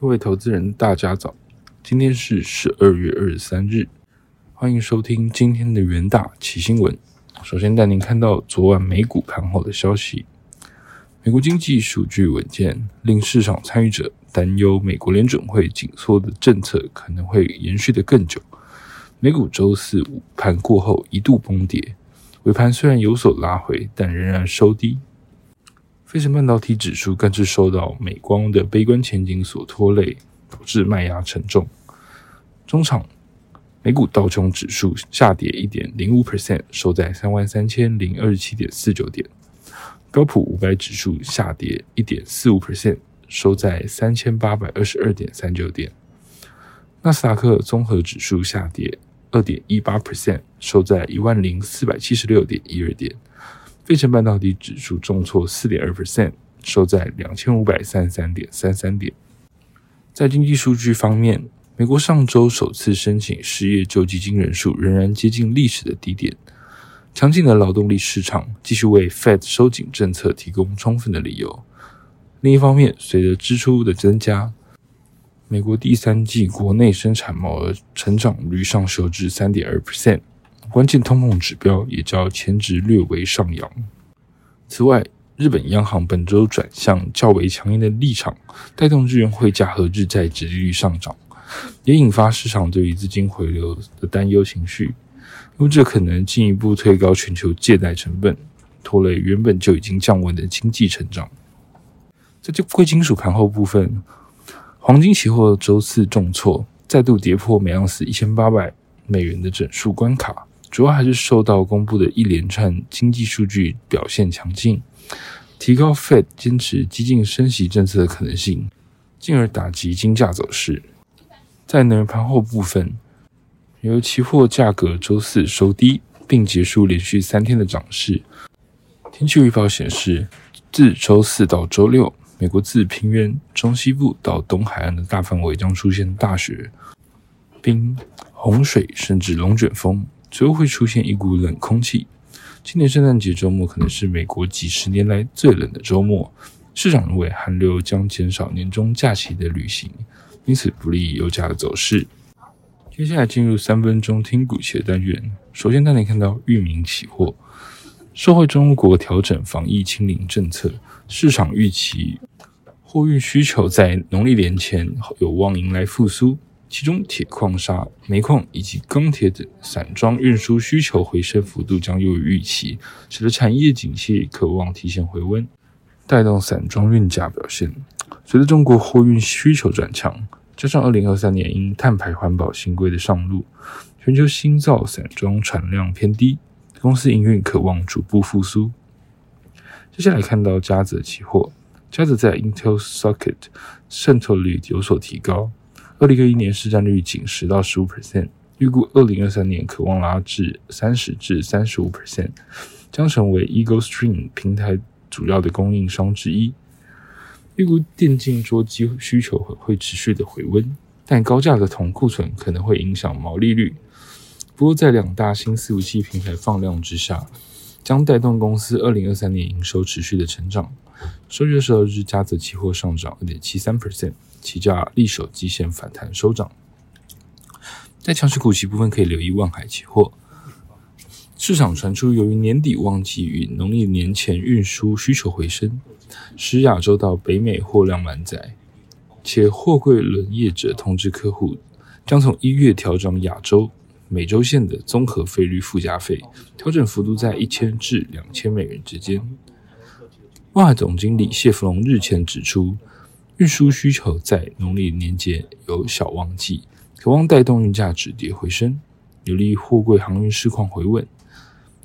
各位投资人，大家早！今天是十二月二十三日，欢迎收听今天的元大奇新闻。首先带您看到昨晚美股盘后的消息，美国经济数据稳健，令市场参与者担忧美国联准会紧缩的政策可能会延续的更久。美股周四午盘过后一度崩跌，尾盘虽然有所拉回，但仍然收低。飞成半导体指数更是受到美光的悲观前景所拖累，导致卖压沉重。中场，美股道琼指数下跌一点零五 percent，收在三万三千零二十七点四九点；标普五百指数下跌一点四五 percent，收在三千八百二十二点三九点；纳斯达克综合指数下跌二点一八 percent，收在一万零四百七十六点一二点。费城半导体指数重挫四点二 percent，收在两千五百三十三点三三点。在经济数据方面，美国上周首次申请失业救济金人数仍然接近历史的低点。强劲的劳动力市场继续为 Fed 收紧政策提供充分的理由。另一方面，随着支出的增加，美国第三季国内生产毛额成长率上修至三点二 percent。关键通膨指标也较前值略微上扬。此外，日本央行本周转向较为强硬的立场，带动日元汇价和日债殖利率上涨，也引发市场对于资金回流的担忧情绪，因为这可能进一步推高全球借贷成本，拖累原本就已经降温的经济成长。在这贵金属盘后部分，黄金期货周四重挫，再度跌破每盎司一千八百美元的整数关卡。主要还是受到公布的一连串经济数据表现强劲，提高 Fed 坚持激进升息政策的可能性，进而打击金价走势。在能源盘后部分，由期货价格周四收低，并结束连续三天的涨势。天气预报显示，自周四到周六，美国自平原中西部到东海岸的大范围将出现大雪、冰、洪水，甚至龙卷风。随后会出现一股冷空气。今年圣诞节周末可能是美国几十年来最冷的周末。市场认为寒流将减少年终假期的旅行，因此不利油价的走势。接下来进入三分钟听股期的单元。首先带你看到域名期货，受惠中国调整防疫清零政策，市场预期货运需求在农历年前有望迎来复苏。其中，铁矿砂、煤矿以及钢铁等散装运输需求回升幅度将优于预期，使得产业景气渴望提前回温，带动散装运价表现。随着中国货运需求转强，加上二零二三年因碳排环保新规的上路，全球新造散装产量偏低，公司营运渴望逐步复苏。接下来看到嘉泽期货，嘉泽在 Intel Socket 渗透率有所提高。二零二一年市占率仅十到十五 percent，预估二零二三年渴望拉至三十至三十五 percent，将成为 Eagle Stream 平台主要的供应商之一。预估电竞桌机需求会持续的回温，但高价的铜库存可能会影响毛利率。不过，在两大新伺服器平台放量之下，将带动公司二零二三年营收持续的成长。收月十二日，加泽期货上涨二点七三 percent。期价力守基线反弹收涨，在强势股息部分可以留意万海期货。市场传出，由于年底旺季与农历年前运输需求回升，使亚洲到北美货量满载，且货柜轮业者通知客户，将从一月调整亚洲、美洲线的综合费率附加费，调整幅度在一千至两千美元之间。万海总经理谢福龙日前指出。运输需求在农历年节有小旺季，渴望带动运价止跌回升，有利货柜航运市况回稳。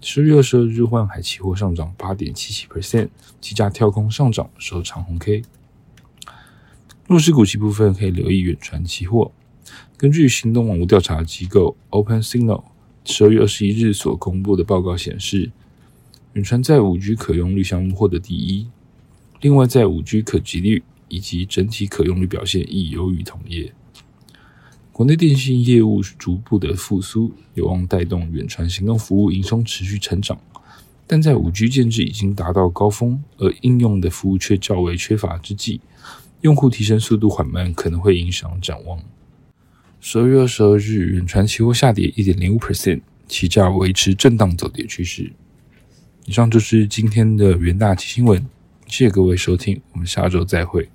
十月二十二日，万海期货上涨八点七七 percent，期价跳空上涨收长红 K。弱势股息部分可以留意远传期货。根据行动网络调查机构 Open Signal 十二月二十一日所公布的报告显示，远传在五 G 可用率项目获得第一，另外在五 G 可及率。以及整体可用率表现亦优于同业。国内电信业务逐步的复苏，有望带动远传行动服务营收持续成长。但在五 G 建制已经达到高峰，而应用的服务却较为缺乏之际，用户提升速度缓慢，可能会影响展望。十二月二十二日，远传期货下跌一点零五 percent，期价维持震荡走跌趋势。以上就是今天的元大新闻，谢谢各位收听，我们下周再会。